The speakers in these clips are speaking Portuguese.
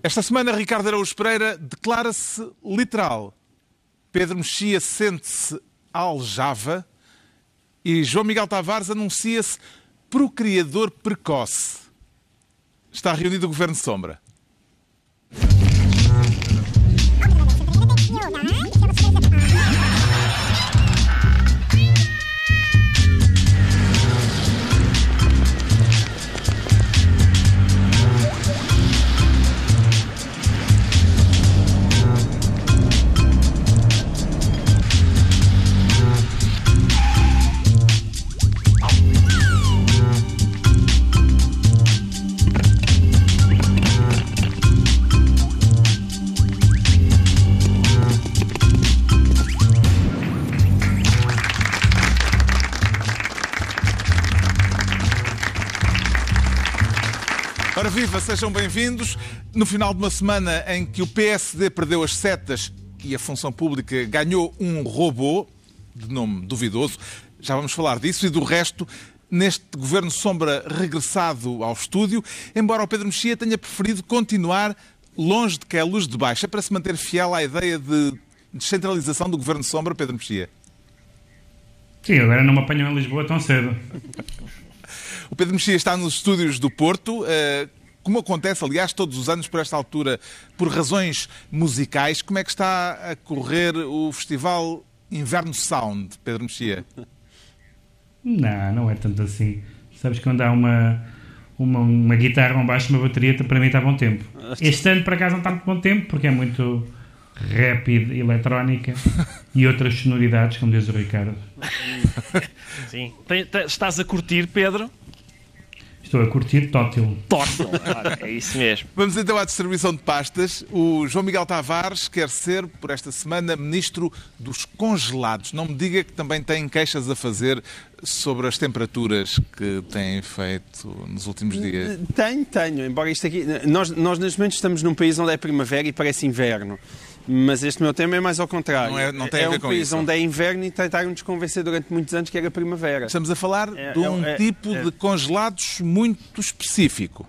Esta semana, Ricardo Araújo Pereira declara-se literal. Pedro Mexia sente-se aljava e João Miguel Tavares anuncia-se procriador precoce. Está reunido o Governo Sombra. Viva, sejam bem-vindos. No final de uma semana em que o PSD perdeu as setas e a função pública ganhou um robô, de nome duvidoso, já vamos falar disso e do resto, neste governo sombra regressado ao estúdio, embora o Pedro Mexia tenha preferido continuar longe de que é luz de baixa para se manter fiel à ideia de descentralização do governo sombra, Pedro Mexia. Sim, agora não me apanham em Lisboa tão cedo. O Pedro Mexia está nos estúdios do Porto, eh, como acontece, aliás, todos os anos por esta altura, por razões musicais. Como é que está a correr o festival Inverno Sound, Pedro Mexia? Não, não é tanto assim. Sabes que quando há uma, uma, uma guitarra, um baixo, uma bateria, para mim está bom tempo. Este ano, por acaso, não está muito bom tempo, porque é muito rápido, eletrónica e outras sonoridades, como diz o Ricardo. Sim. Tem- tem- estás a curtir, Pedro? Estou a curtir Tótil. Tótil. É isso mesmo. Vamos então à distribuição de pastas. O João Miguel Tavares quer ser, por esta semana, ministro dos congelados. Não me diga que também tem queixas a fazer sobre as temperaturas que têm feito nos últimos dias. Tenho, tenho. Embora isto aqui. Nós, nós neste momento estamos num país onde é primavera e parece inverno. Mas este meu tema é mais ao contrário. Não é- não tem a ver um com país isso. onde é inverno e tentaram-nos convencer durante muitos anos que era primavera. Estamos a falar É- de um é- é- tipo é- de congelados muito específico.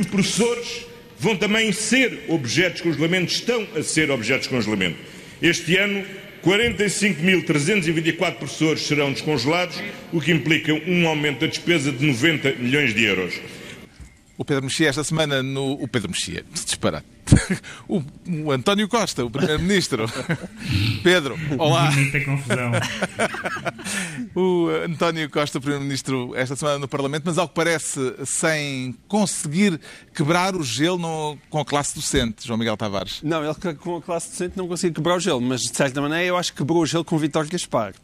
Os professores vão também ser objetos de congelamento, estão a ser objetos de congelamento. Este ano, 45.324 professores serão descongelados, o que implica um aumento da despesa de 90 milhões de euros. O Pedro Mexia esta semana no... O Pedro Mexia, disparate. O, o António Costa, o Primeiro-Ministro. Pedro, olá. Muita confusão. O António Costa, Primeiro-Ministro, esta semana no Parlamento, mas ao que parece sem conseguir quebrar o gelo no- com a classe docente, João Miguel Tavares. Não, ele com a classe docente não conseguiu quebrar o gelo, mas de certa maneira eu acho que quebrou o gelo com o Vítor Gaspar.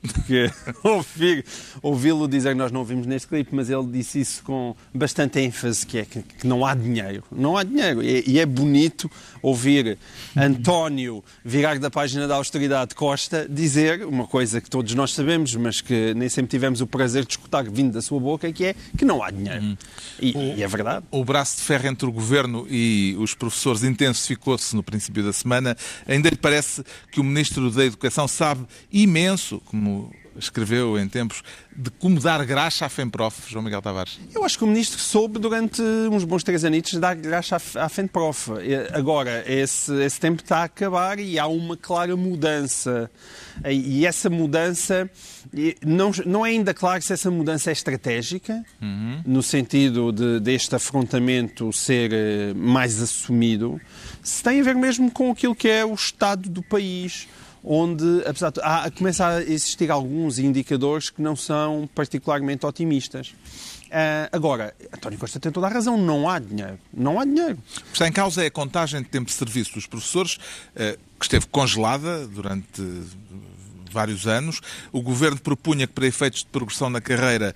Porque ouvi-lo dizer, nós não ouvimos neste clipe, mas ele disse isso com bastante ênfase, que é que, que não há dinheiro. Não há dinheiro. E, e é bonito ouvir António virar da página da austeridade Costa dizer uma coisa que todos nós sabemos, mas que nem sempre tivemos o prazer de escutar vindo da sua boca, que é que não há dinheiro. E, e é verdade. O braço de ferro entre o governo e os professores intensificou-se no princípio da semana. Ainda lhe parece que o Ministro da Educação sabe imenso, como escreveu em tempos, de como dar graxa à FEMPROF, João Miguel Tavares. Eu acho que o ministro soube durante uns bons três anitos dar graxa à. E Agora, esse, esse tempo está a acabar e há uma clara mudança. E essa mudança, não, não é ainda claro se essa mudança é estratégica, no sentido de, deste afrontamento ser eh, mais assumido, se tem a ver mesmo com aquilo que é o estado do país onde, apesar de há, começa a existir alguns indicadores que não são particularmente otimistas. Ah, agora, António Costa tem toda a razão, não há dinheiro. Não há dinheiro. O que está em causa é a contagem de tempo de serviço dos professores, eh, que esteve congelada durante vários anos. O governo propunha que, para efeitos de progressão na carreira,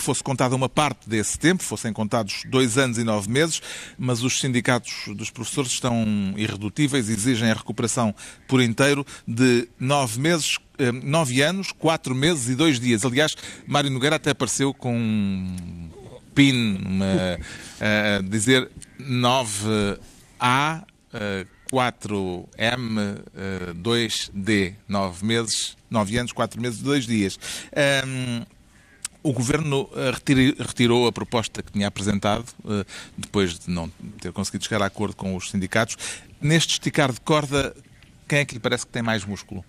fosse contada uma parte desse tempo, fossem contados dois anos e nove meses, mas os sindicatos dos professores estão irredutíveis, exigem a recuperação por inteiro de nove meses, eh, nove anos, quatro meses e dois dias. Aliás, Mário Nogueira até apareceu com um PIN, uma, a dizer 9A, eh, 4M, eh, 2D, 9 meses, 9 anos, 4 meses, 2 dias. Ahm, O Governo eh, retirou a proposta que tinha apresentado, eh, depois de não ter conseguido chegar a acordo com os sindicatos. Neste esticar de corda, quem é que lhe parece que tem mais músculo?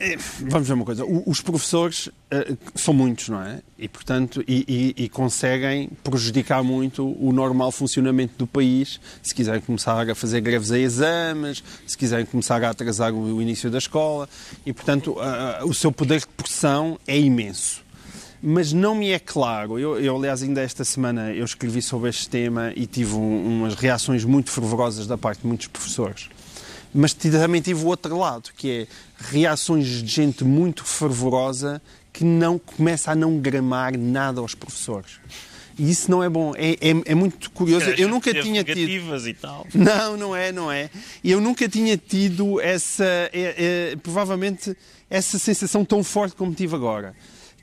É, Vamos ver uma coisa. Os professores eh, são muitos, não é? E, portanto, e, e- e conseguem prejudicar muito o normal funcionamento do país se quiserem começar a fazer greves a exames, se quiserem começar a atrasar o, início da escola. E, portanto, o seu poder de pressão é imenso. Mas não me é claro, eu, eu, aliás ainda esta semana eu escrevi sobre este tema e tive um- umas reações muito fervorosas da parte de muitos professores. Mas também tive o outro lado, que é reações de gente muito fervorosa que não começa a não gramar nada aos professores. E isso não é bom. É, é- é muito curioso. Eu nunca tinha tido. e tal. Não, não é, não é. Eu nunca tinha tido essa, é, é, provavelmente, essa sensação tão forte como tive agora.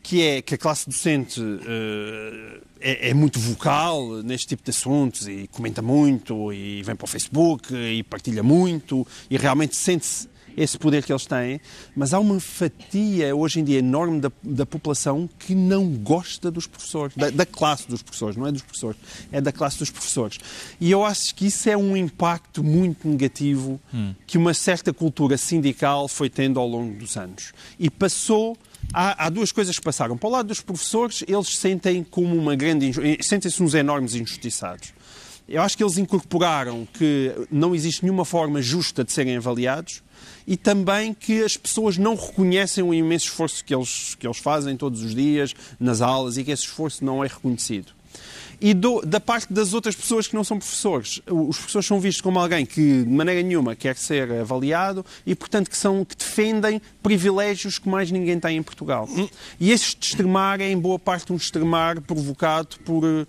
Que é que a classe docente eh, é, é muito vocal neste tipo de assuntos e comenta muito e vem para o Facebook e partilha muito e realmente sente-se esse poder que eles têm, mas há uma fatia hoje em dia enorme da, da população que não gosta dos professores, da, da classe dos professores, não é dos professores, é da classe dos professores. E eu acho que isso é um impacto muito negativo que uma certa cultura sindical foi tendo ao longo dos anos. E passou. Há, há duas coisas que passaram. Para o lado dos professores, eles sentem como uma grande. inju- sentem-se uns enormes injustiçados. Eu acho que eles incorporaram que não existe nenhuma forma justa de serem avaliados e também que as pessoas não reconhecem o imenso esforço que eles, que eles fazem todos os dias nas aulas e que esse esforço não é reconhecido. E do- da parte das outras pessoas que não são professores, os professores são vistos como alguém que de maneira nenhuma quer ser avaliado e, portanto, que, são, que defendem privilégios que mais ninguém tem em Portugal. E este extremar é, em boa parte, um extremar provocado por, eh,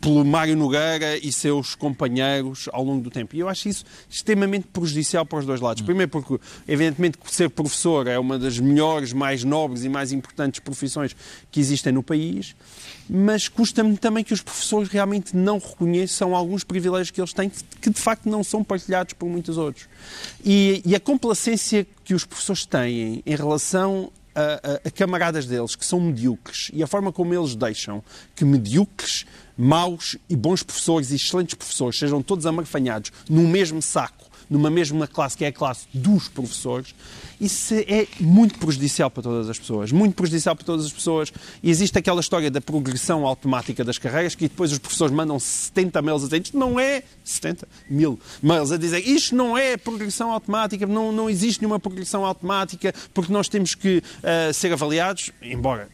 pelo Mário Nogueira e seus companheiros ao longo do tempo. E eu acho isso extremamente prejudicial para os dois lados. Primeiro porque, evidentemente, ser professor é uma das melhores, mais nobres e mais importantes profissões que existem no país, mas custa-me também que os professores realmente não reconheçam alguns privilégios que eles têm que, de facto, não são partilhados por muitos outros. E, e a complacência que os professores têm em relação a, a- a camaradas deles que são medíocres e a forma como eles deixam que medíocres, maus e bons professores e excelentes professores sejam todos amarfanhados num mesmo saco, numa mesma classe que é a classe dos professores, isso é muito prejudicial para todas as pessoas. Muito prejudicial para todas as pessoas. E existe aquela história da progressão automática das carreiras que depois os professores mandam 70 mails a dizer isto não é 70 mil mails a dizer isto não é progressão automática, não, não existe nenhuma progressão automática porque nós temos que ah, ser avaliados, embora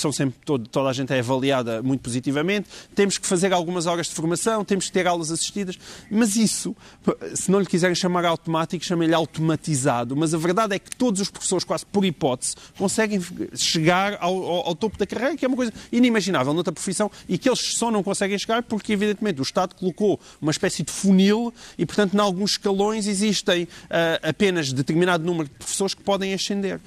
são sempre todo- toda a gente é avaliada muito positivamente, temos que fazer algumas horas de formação, temos que ter aulas assistidas, mas isso, se não lhe quiserem chamar automático, chamem-lhe automatizado, mas a verdade é que todos os professores, quase por hipótese, conseguem chegar ao, ao- ao topo da carreira, que é uma coisa inimaginável noutra profissão, e que eles só não conseguem chegar porque, evidentemente, o Estado colocou uma espécie de funil e, portanto, em alguns escalões existem ah, apenas determinado número de professores que podem ascender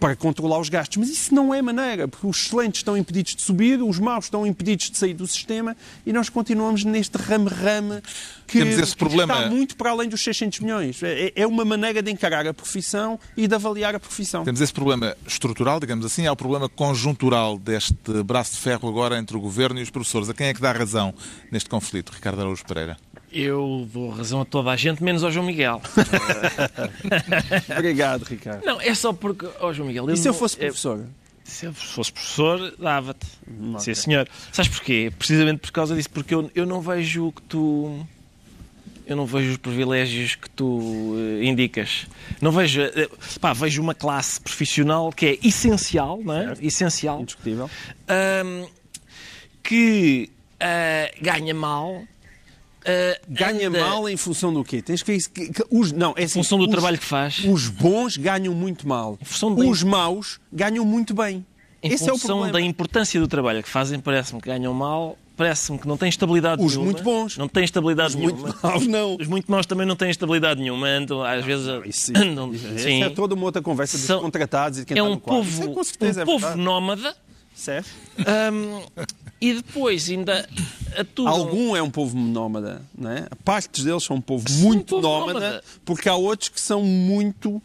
para controlar os gastos. Mas isso não é maneira, porque os excelentes estão impedidos de subir, os maus estão impedidos de sair do sistema e nós continuamos neste rame-rame que, Temos esse que problema. está muito para além dos 600 milhões. É, é uma maneira de encarar a profissão e de avaliar a profissão. Temos esse problema estrutural, digamos assim, há o problema conjuntural deste braço de ferro agora entre o governo e os professores. A quem é que dá razão neste conflito, Ricardo Araújo Pereira? Eu dou razão a toda a gente, menos ao João Miguel. Obrigado, Ricardo. Não, é só porque. Ó João Miguel. E se eu não- fosse é- professor? Se eu fosse professor, dava-te. Sim, senhor. Sabes porquê? Precisamente por causa disso, porque eu, eu não vejo o que tu. Eu não vejo os privilégios que tu eh, indicas. Não vejo. eh, pá, vejo uma classe profissional que é essencial, não é? Essencial. Indiscutível. que ah, ganha mal. Ah, Ganha anda- mal em função do quê? Tens que os, não, é Em assim, função do os- trabalho que faz. Os bons ganham muito mal. Os maus ganham muito bem. Em Esse é função problema. da importância do trabalho que fazem, parece-me que ganham mal, parece-me que não têm estabilidade Os nenhuma. muito bons. Não têm estabilidade Muito nenhuma. maus, não. Os muito maus também não têm estabilidade nenhuma. Andam, às vezes. Isso, andam- isso sim. é toda uma outra conversa dos São- contratados e de quem É está um no quadro. povo, Isso é, com certeza, um é povo nómada Certo? hum, e depois ainda atuam. Algum é um povo nómada, não é? Partes deles são um povo muito povo nómada, nómada. porque há outros que são muito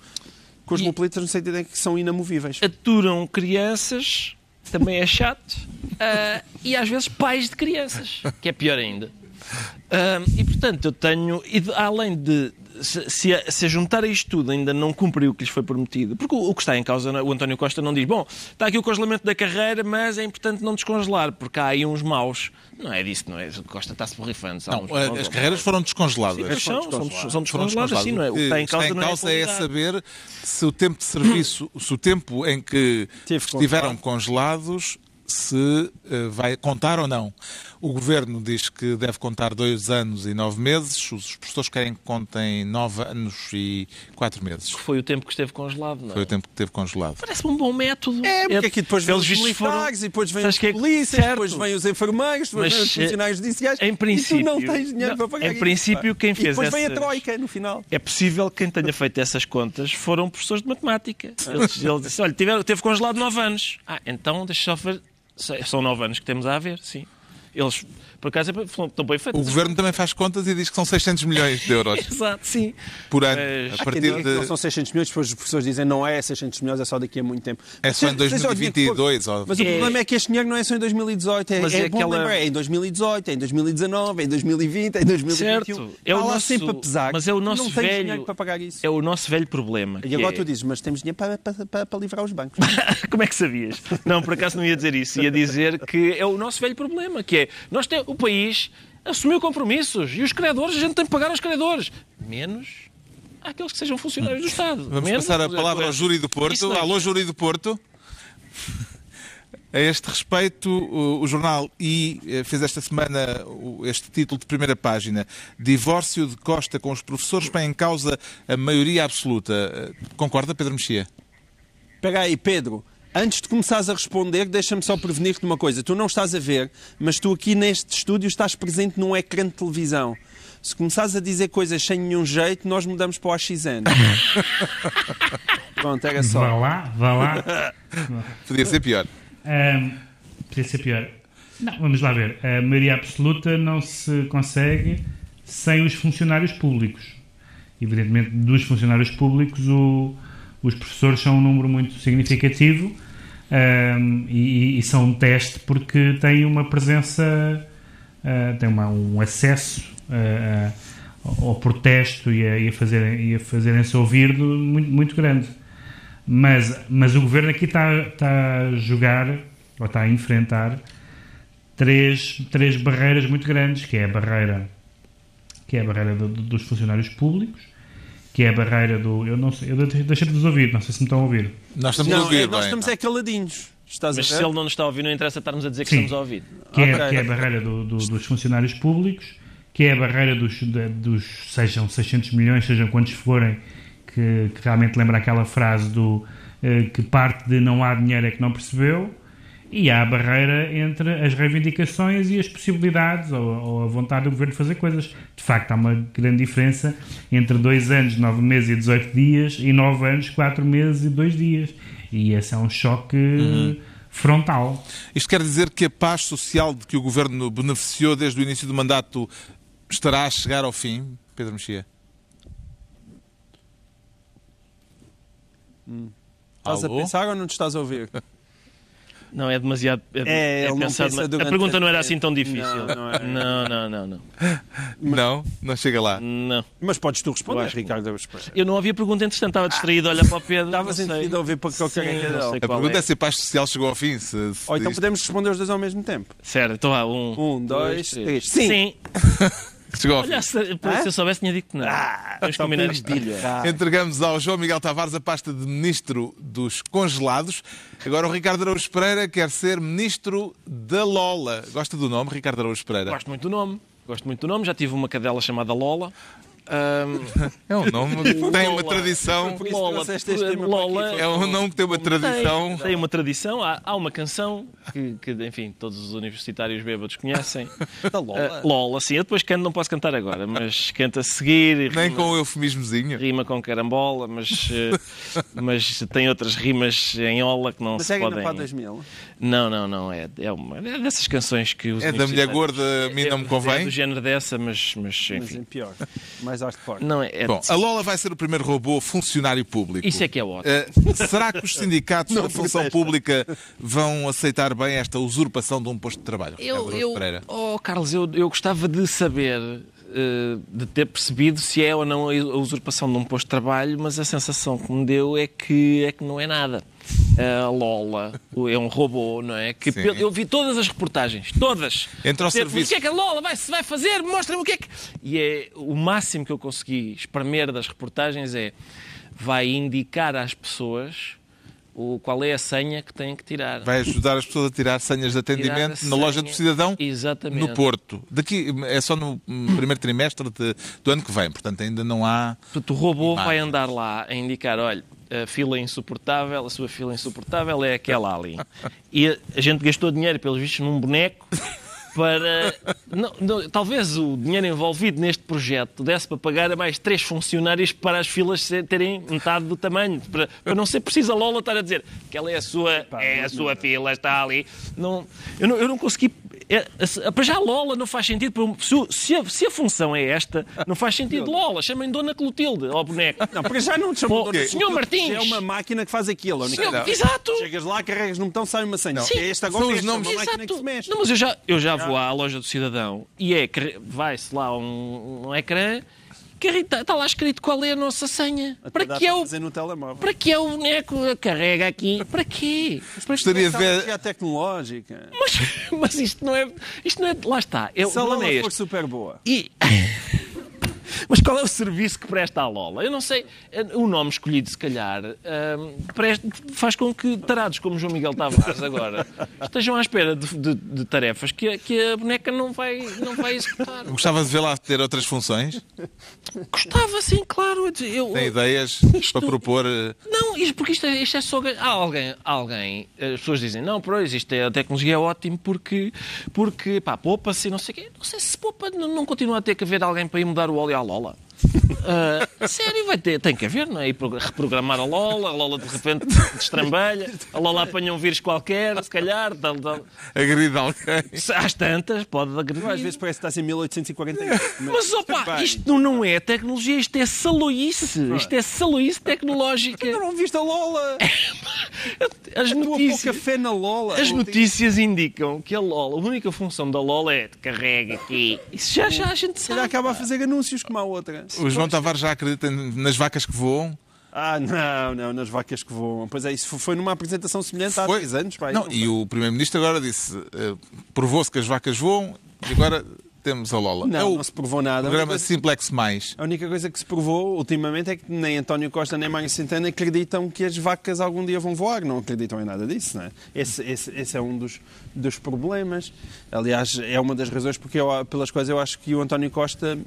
cosmopolitas no sentido em que são inamovíveis. Aturam crianças também é chato, uh, e às vezes pais de crianças, que é pior ainda. Uh, e portanto, eu tenho, além de, se, se, a, se juntar a isto tudo ainda não cumpriu o que lhes foi prometido, porque o, o, que está em causa, o António Costa não diz, bom, está aqui o congelamento da carreira, mas é importante não descongelar, porque há aí uns maus. Não é disso, não é? O Costa está-se borrifando. Não, uns, as carreiras foram descongeladas. Sim, são, são, são descongeladas, assim, não é? O que está em causa, está em causa é, é, saber se o tempo de serviço, se o tempo em que estiveram congelados se uh, vai contar ou não. O Governo diz que deve contar dois anos e nove meses, os professores querem que contem nove anos e quatro meses. Que foi o tempo que esteve congelado, não é? Foi o tempo que esteve congelado. Parece-me um bom método. É, porque aqui depois vêm os militares, foram... e depois vêm os é polícias, depois vêm os enfermeiros, depois vêm os eh, funcionários judiciais, em princípio, e tu não tens dinheiro não, para pagar Em princípio, quem fez e depois essas... vem a troika no final. É possível que quem tenha feito essas contas foram professores de matemática. Eles, eles disseram, olha, teve, teve congelado nove anos. Ah, então deixa só ver são nove anos que temos a haver, sim. Eles por acaso estão bem feitos. O governo também faz contas e diz que são 600 milhões de euros. Exato, sim. Por ano. Mas... A partir de... Não são 600 milhões, depois as pessoas dizem não é 600 milhões, é só daqui a muito tempo. É só em 2022. Ou... Mas é... o problema é que este dinheiro não é só em 2018. É, Mas é, é aquela... lembrar, é em 2018, é em 2019, é em 2020, é em 2021. Certo. É o nosso... sempre a pesar. Mas é o nosso não velho... dinheiro para pagar isso. É o nosso velho problema. E agora é... tu dizes, mas temos dinheiro para, para, para, para livrar os bancos. Como é que sabias? Não, por acaso não ia dizer isso. Ia dizer que é o nosso velho problema, que é nós temos, o país assumiu compromissos. E os credores, a gente tem que pagar aos credores. Menos aqueles que sejam funcionários do Estado. Vamos Menos, passar a palavra ao Júri do Porto. Alô, Júri do Porto. A este respeito, o, jornal I eh, fez esta semana este título de primeira página: Divórcio de Costa com os professores põe em causa a maioria absoluta. Eh, concorda, Pedro Mexia? Pega aí, Pedro. Antes de começares a responder, deixa-me só prevenir-te uma coisa. Tu não estás a ver, mas tu aqui neste estúdio estás presente num ecrã de televisão. Se começares a dizer coisas sem nenhum jeito, nós mudamos para o AXN. Pronto, era só. Vá lá, vá lá. Podia ser pior. Um, podia ser pior. Não, vamos lá ver. A maioria absoluta não se consegue sem os funcionários públicos. Evidentemente, dos funcionários públicos, o os professores são um número muito significativo um, e, e, são um teste porque têm uma presença, uh, têm uma, um acesso uh, ao protesto e a, e a, fazer, e a fazerem-se ouvir muito, muito grande. Mas, mas o governo aqui está, está a jogar, ou está a enfrentar, três, três barreiras muito grandes, que é a barreira, que é a barreira do, dos funcionários públicos, que é a barreira do. Eu não sei, eu deixei de vos ouvir, não sei se me estão a ouvir. Nós estamos não, a ouvir. É, nós estamos é caladinhos. Estás Mas se ele não nos está a ouvir, não interessa estarmos a dizer que Sim, estamos a ouvir. Que, é, que é a barreira do, do, dos funcionários públicos, que é a barreira dos, de, dos sejam 600 milhões, sejam quantos forem, que, que realmente lembra aquela frase do eh, que parte de não há dinheiro é que não percebeu, e há a barreira entre as reivindicações e as possibilidades ou, ou, a vontade do governo de fazer coisas. De facto, há uma grande diferença entre dois anos, nove meses e 18 dias e nove anos, quatro meses e dois dias. E esse é um choque uhum. frontal. Isto quer dizer que a paz social de que o governo beneficiou desde o início do mandato estará a chegar ao fim, Pedro Mexia? Hum. Estás Alô? a pensar ou não te estás a ouvir? Não, é demasiado. É, é, é pensado, pensa a pergunta não era assim tão difícil. Não, não, é. não, não, não, não. Não, não chega lá. Não. Mas podes tu responder, Ricardo. Eu não havia pergunta interessante, estava distraído, olha para o Pedro. Estavas entretido a ouvir para qualquer Sim, A pergunta é. é se a paz social chegou ao fim. Se, se Ou então podemos responder os dois ao mesmo tempo. Certo, então vá, um, um dois, dois três. Sim. Sim. Chegou ao Olha, se, se eu soubesse, tinha dito que não. Ah, Vamos combinar isto. Entregamos ao João Miguel Tavares a pasta de Ministro dos Congelados. Agora o Ricardo Araújo Pereira quer ser Ministro da Lola. Gosta do nome, Ricardo Araújo Pereira? Gosto muito do nome. Gosto muito do nome. Já tive uma cadela chamada Lola. Um... É um nome que tem uma tradição. Lola, Lola, é um nome que tem uma tradição. Tem, tem uma tradição. Há, há uma canção que, que, enfim, todos os universitários bêbados conhecem. Da Lola. Uh, Lola, sim. Eu depois canto, não posso cantar agora, mas canto a seguir. Nem com o eufemismozinho. Rima com carambola, mas, uh, mas tem outras rimas em ola que não mas se é podem. Mas 2000? Não, não, não. É, é, uma, é dessas canções que os É da mulher gorda, a mim não me É convém. do género dessa, mas, mas Mas enfim. é pior. Mais hardcore. Não, é, Bom, a Lola vai ser o primeiro robô funcionário público. Isso é que é ótimo. Eh, será que os sindicatos da função protesta. pública vão aceitar bem esta usurpação de um posto de trabalho? Eu, eu, Pereira. oh, Carlos, eu, eu gostava de saber, eh, de ter percebido se é ou não a usurpação de um posto de trabalho, mas a sensação que me deu é que, é que não é nada. A Lola é um robô, não é? Que Sim. eu vi todas as reportagens, todas. Entra ao serviço. O que é que a Lola vai, vai fazer? Mostra-me o que é que. E é o máximo que eu consegui espremer das reportagens é vai indicar às pessoas o, qual é a senha que têm que tirar. Vai ajudar as pessoas a tirar senhas de atendimento a na loja do senha. cidadão Exatamente. no Porto. Daqui é só no primeiro trimestre de- do ano que vem, portanto ainda não há. Portanto, o robô Imagem. vai andar lá a indicar, olha, a fila é insuportável, a sua fila insuportável é aquela ali. E a gente gastou dinheiro, pelos vistos, num boneco para... não- não, talvez o dinheiro envolvido neste projeto desse para pagar a mais três funcionários para as filas terem metade do tamanho, para, para não ser preciso a Lola estar a dizer que ela é a sua, é a sua fila, está ali. Não, eu, não, eu não consegui... É, a- para já Lola não faz sentido. para- Se, a, se a função é esta, não faz sentido Lola. Chamem Dona Clotilde ao boneco. Não, para já não te Pô, chamam Dona Senhor Martins. É uma máquina que faz aquilo. Senhor, exato. Chegas lá, carregas no botão, sai uma senha. Sim. É este agora, São os este, é nomes. uma máquina que se mexe. Não, mas eu já, eu já vou à loja do cidadão e é que vai-se lá um, um ecrã está tá lá escrito qual é a nossa senha. Para Dá que é para o fazer no telemóvel. para que é o boneco? Carrega aqui. Para quê? Gostaria de ver. É tecnológica. Mas, mas isto não é. Isto não é. Lá está. É, o Se a problema Lola é for super boa. E... Mas qual é o serviço que presta à Lola? Eu não sei. O nome escolhido, se calhar, presta- faz com que tarados como João Miguel Tavares agora estejam à espera de, de- de tarefas que, a- que a boneca não vai, não vai executar. Gostava de vê-la ter outras funções? Gostava, sim, claro. Eu, Tem ideias Isto- para propor. eh, Não, isto, porque isto é, isto é só. Há alguém, alguém, as pessoas dizem, não, pois, isto é, a tecnologia é ótimo porque, porque pá, poupa-se e não sei o quê. Não sei se poupa, não, não continua a ter que haver alguém para ir mudar o óleo à Lola. Ah, sério, vai ter, tem que haver, não é? E pro- reprogramar a Lola, a Lola de repente destrambelha, a Lola apanha um vírus qualquer, se calhar, tal, tal. agredir alguém. às tantas, pode agredir. Às vezes parece que está em 1848. Mas opa, isto não é tecnologia, isto é saloice. Isto é saloice tecnológica. Ainda não viste a Lola? As A tua pouca notícias, fé na Lola. as notícias indicam que a Lola, a única função da Lola é de carrega aqui. Isso já, já a gente sabe. acaba a fazer anúncios como a outra. O João Tavares já acredita nas vacas que voam? Ah, não, não, nas vacas que voam. Pois é, isso foi numa apresentação semelhante há Foi. 10 anos. Pai, Não, e o Primeiro-Ministro agora disse: eh, provou-se que as vacas voam e agora temos a Lola. Não, é o não se provou nada. programa Mas- Simplex Mais. A única coisa que se provou ultimamente é que nem António Costa nem Mário Centeno acreditam que as vacas algum dia vão voar. Não acreditam em nada disso, não é? Esse, esse, esse é um dos, dos problemas. Aliás, é uma das razões porque eu, pelas quais eu acho que o António Costa,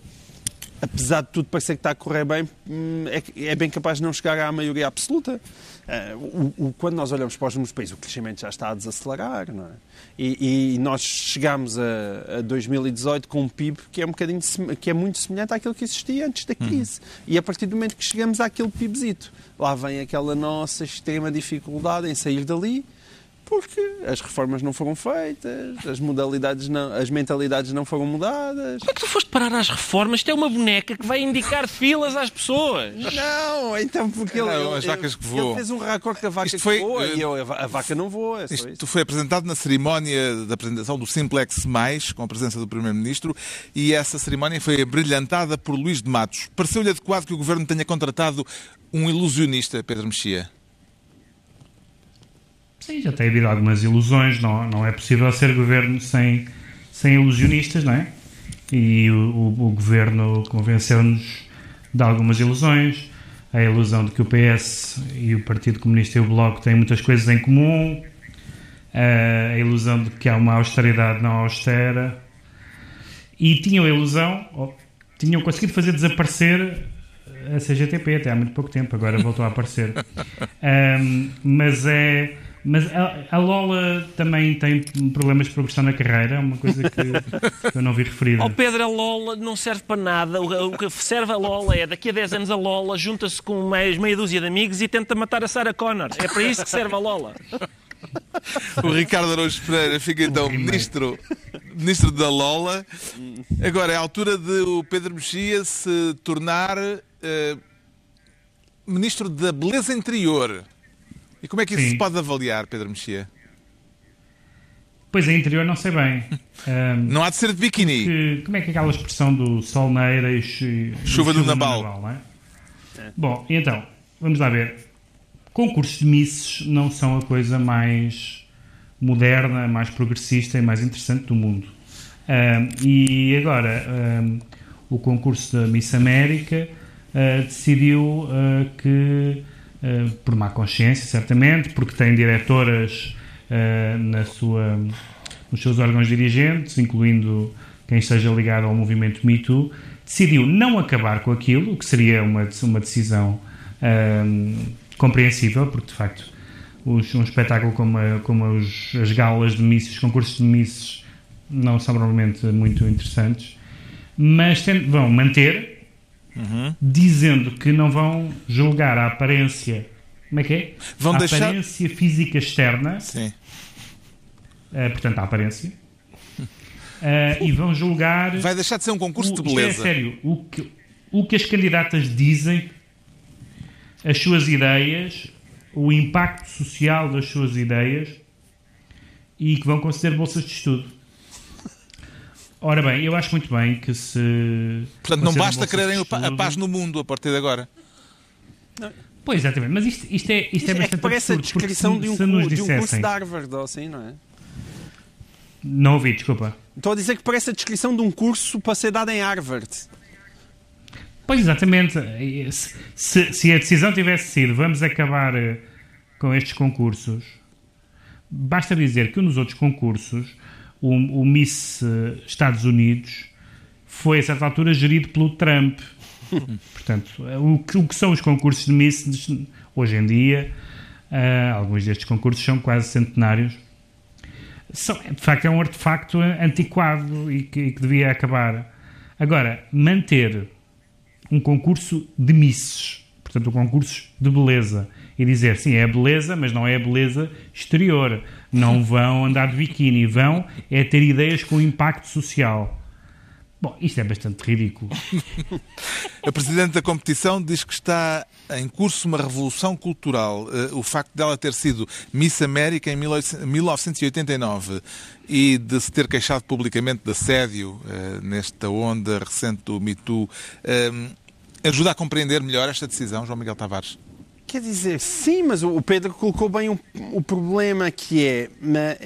apesar de tudo parecer que está a correr bem, hum, é, é bem capaz de não chegar à maioria absoluta. Ah, o- o- quando nós olhamos para os números do país, o crescimento já está a desacelerar, não é? E, e nós chegámos a, a 2018 com um PIB que é, um bocadinho, que é muito semelhante àquilo que existia antes da crise. E a partir do momento que chegamos àquele PIBzito, lá vem aquela nossa extrema dificuldade em sair dali, porque as reformas não foram feitas, as modalidades não, as mentalidades não foram mudadas. Como é que tu foste parar às reformas? Isto é uma boneca que vai indicar filas às pessoas. Não, então porque ele, Não, ele- as vacas que ele voam. fez um raccord da vaca Isto que foi, voa eh, e eu, a va- a vaca não voa. É. Isto foi apresentado na cerimónia da apresentação do Simplex Mais, com a presença do Primeiro-Ministro, e essa cerimónia foi brilhantada por Luís de Matos. Pareceu-lhe adequado que o Governo tenha contratado um ilusionista, Pedro Mexia? Sim, já tem havido algumas ilusões, não, não é possível ser governo sem, sem ilusionistas, não é? E o, o- o governo convenceu-nos de algumas ilusões. A ilusão de que o PS e o Partido Comunista e o Bloco têm muitas coisas em comum. A ilusão de que há uma austeridade não austera. E tinham a ilusão, ou tinham conseguido fazer desaparecer a CGTP até há muito pouco tempo, agora voltou a aparecer. Ahm, mas é. Mas a, a Lola também tem problemas de progressão na carreira, é uma coisa que eu não vi referida. Ao Pedro, a Lola não serve para nada. O o que serve a Lola é daqui a 10 anos a Lola junta-se com mais meia dúzia de amigos e tenta matar a Sarah Connor. É para isso que serve a Lola. O Ricardo Araújo Pereira fica então ministro, ministro da Lola. Agora é a altura de o Pedro Mexia se tornar eh, ministro da Beleza Interior. E como é que isso Sim. se pode avaliar, Pedro Mexia? Pois, em interior não sei bem. Ahm, Não há de ser de biquíni. que- como é que é aquela expressão do sol na eira e chu- Chuva do no Nabal. não é? Bom, então, vamos lá ver. Concursos de misses não são a coisa mais moderna, mais progressista e mais interessante do mundo. Ahm, e agora, ahm, o concurso da Miss América ah, decidiu ah, que, ah, por má consciência, certamente, porque tem diretoras ah, na sua, nos seus órgãos dirigentes, incluindo quem esteja ligado ao movimento Me Too, decidiu não acabar com aquilo, o que seria uma, uma decisão ahm, compreensível, porque de facto os- um espetáculo como, a- como os- as galas de misses, os concursos de misses, não são provavelmente muito interessantes, mas ten- vão manter, dizendo que não vão julgar a aparência. Como é que é? Vão a deixar- aparência física externa, Sim. eh, portanto, a aparência, eh, e vão julgar. Vai deixar de ser um concurso o, de é beleza. sério, o que, o que as candidatas dizem, as suas ideias, o impacto social das suas ideias e que vão conceder bolsas de estudo. Ora bem, eu acho muito bem que se. Portanto, não basta quererem o pa- a estudo. paz no mundo a partir de agora. Pois, exatamente. Mas isto, isto é, isto é É que bastante parece a absurdo. porque descrição de um, se nos de um curso de Harvard, ou assim, não é? Não ouvi, desculpa. Estou a dizer que parece a descrição de um curso para ser dado em Harvard. Pois, exatamente. Se, se- se a decisão tivesse sido vamos acabar eh, com estes concursos, basta dizer que um dos outros concursos, o, o Miss eh, Estados Unidos, foi a certa altura gerido pelo Trump. Portanto, eh, o que, o que são os concursos de Miss hoje em dia? eh, alguns destes concursos são quase centenários. São, de facto, é um artefacto antiquado e que, e que devia acabar. Agora, manter um concurso de misses, portanto, um concurso de beleza, e dizer sim, é beleza, mas não é beleza exterior. Não vão andar de biquíni, vão é ter ideias com impacto social. Bom, isto é bastante ridículo. A Presidente da competição diz que está em curso uma revolução cultural. Eh, O facto dela ter sido Miss América em 1989 e de se ter queixado publicamente de assédio eh, nesta onda recente do Me Too, eh, ajuda a compreender melhor esta decisão, João Miguel Tavares? Quer dizer, sim, mas o Pedro colocou bem o, o problema que é. ma-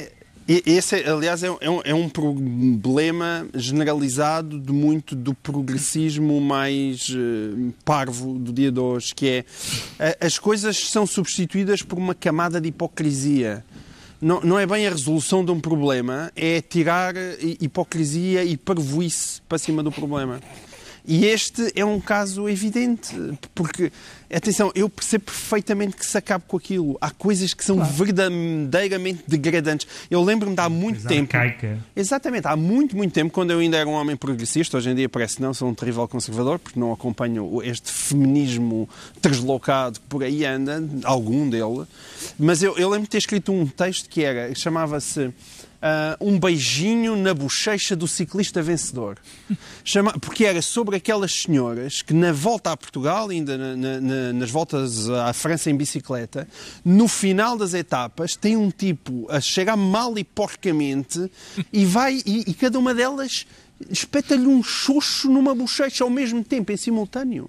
e- Esse, é, aliás, é, um- é um, é um problema generalizado de muito do progressismo mais eh, parvo do dia de hoje, que é a- as coisas são substituídas por uma camada de hipocrisia. Não, não é bem a resolução de um problema, é tirar hi- hipocrisia e parvoíce para cima do problema. E este é um caso evidente, porque, atenção, eu percebo perfeitamente que se acabe com aquilo. Há coisas que são verdadeiramente degradantes. Eu lembro-me de há muito Coisa tempo. arcaica. Exatamente, há muito, muito tempo, quando eu ainda era um homem progressista, hoje em dia parece que não, sou um terrível conservador, porque não acompanho este feminismo deslocado que por aí anda, algum dele, mas eu, eu lembro de ter escrito um texto que era, chamava-se ah, Um beijinho na bochecha do ciclista vencedor. Chama, porque era sobre aquelas senhoras que na volta a Portugal, ainda na- na- nas voltas à França em bicicleta, no final das etapas tem um tipo a chegar mal e porcamente e vai e, e cada uma delas espeta-lhe um xoxo numa bochecha ao mesmo tempo, em simultâneo.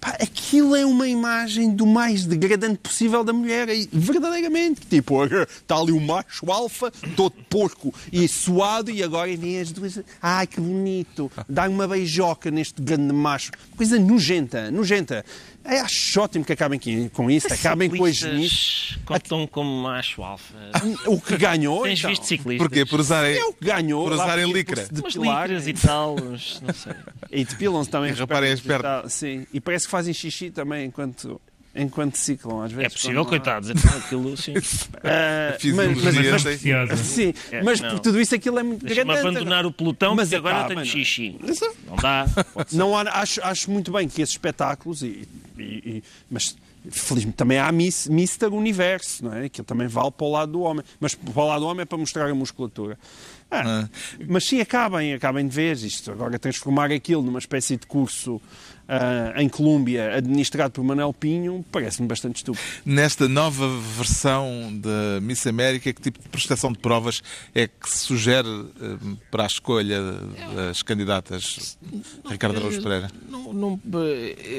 Pá, aquilo é uma imagem do mais degradante possível da mulher, e verdadeiramente. Tipo, está ali o macho alfa, todo porco e suado, e agora vem as duas. Ai, que bonito! Dá uma beijoca neste grande macho. Coisa nojenta, nojenta. É, acho ótimo que acabem com isso, acabem com as Ciclistas Contam como macho alfa. O que ganhou. Tens então. visto ciclistas? Porquê? Por usarem, É o que ganhou. por usarem licra. Umas licras e tal, não sei. E depilam-se também. E reparem as pernas Sim. E parece que fazem xixi também enquanto, enquanto ciclam, às vezes. É possível, coitados. Então, aquilo, sim. Ah, Fisiologia mas, mas, Preciosa. sim, É, mas não. por tudo isso aquilo é muito degradante. abandonar o pelotão, Mas agora acaba, tenho não é? xixi. Não dá. Não há, acho, acho muito bem que esses espetáculos, e, e- e- mas Felizmente também há Mr. Universo, não é? que também vale para o lado do homem. Mas para o lado do homem é para mostrar a musculatura. Ah, mas sim, acabem, acabem de ver isto. Agora transformar aquilo numa espécie de curso uh, em Colômbia, administrado por Manuel Pinho, parece-me bastante estúpido. Nesta nova versão da Miss América, que tipo de prestação de provas é que se sugere uh, para a escolha das candidatas não, Ricardo Araújo Pereira? Não, não,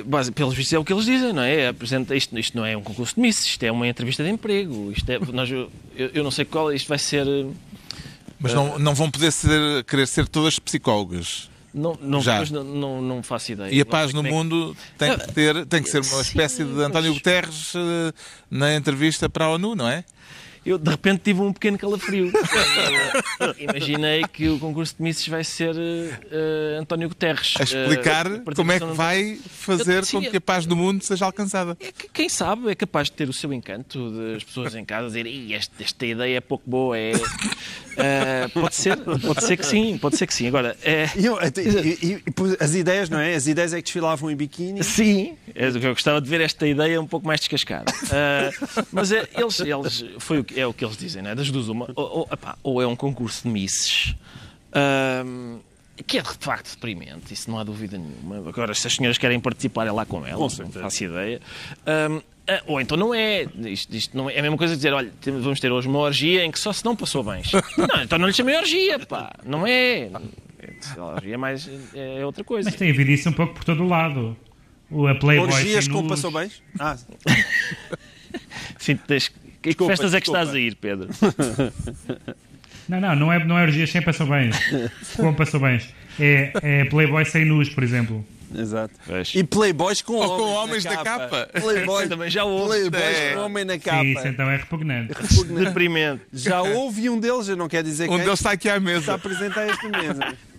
base, pelos vistos é o que eles dizem, não é? Apresenta, isto, isto não é um concurso de Miss, isto é uma entrevista de emprego. Isto é, nós, eu, eu não sei qual, isto vai ser... Mas não, não vão poder ser, querer ser todas psicólogas. Não, não, Já. Não, não, não, faço ideia. E a paz no mundo tem que, ter, tem que ser uma espécie de António Guterres uh, na entrevista para a ONU, não é? Eu de repente tive um pequeno calafrio. Imaginei que o concurso de Misses vai ser uh, António Guterres. A explicar uh, como é que vai fazer com que a paz do mundo seja alcançada. É que, quem sabe é capaz de ter o seu encanto, das pessoas em casa dizer esta, esta ideia é pouco boa. É... Uh, pode, ser, pode ser que sim, pode ser que sim. Agora, é... e, e, as ideias, não é? As ideias é que desfilavam em biquíni. Sim, eu gostava de ver esta ideia um pouco mais descascada. mas é, eles, eles foi o que é o que eles dizem, né? das duas uma. Ou, ou, epá, ou é um concurso de misses, um, que é de facto deprimente, isso não há dúvida nenhuma. Agora, se as senhoras querem participar, é lá com elas, com não faço ideia. Um, ah, ou então não é. Isto, isto, não é. é a mesma coisa de dizer, olha, vamos ter hoje uma orgia em que só se não passou bens. não, então não lhe chamei orgia, pá. Não é. A orgia é mais. é outra coisa. Mas tem havido isso um pouco por todo o lado. O a Playboy Orgias com passou bens? Ah. Sim, tens, que desculpa, festas é que estás a ir, Pedro? Não, não, não é, não é orgias sem passou bens. Com passou bens. É, é Playboy sem nus, por exemplo. Exato. E Playboys com Ou homens, com homens na, capa. capa. Playboy, também já houve. Playboys é. com homem na capa. Sim, isso então é repugnante. repugnante. Deprimente. Já houve um deles, eu não quero dizer que. Um deles está aqui à mesa. Está a apresentar esta mesa.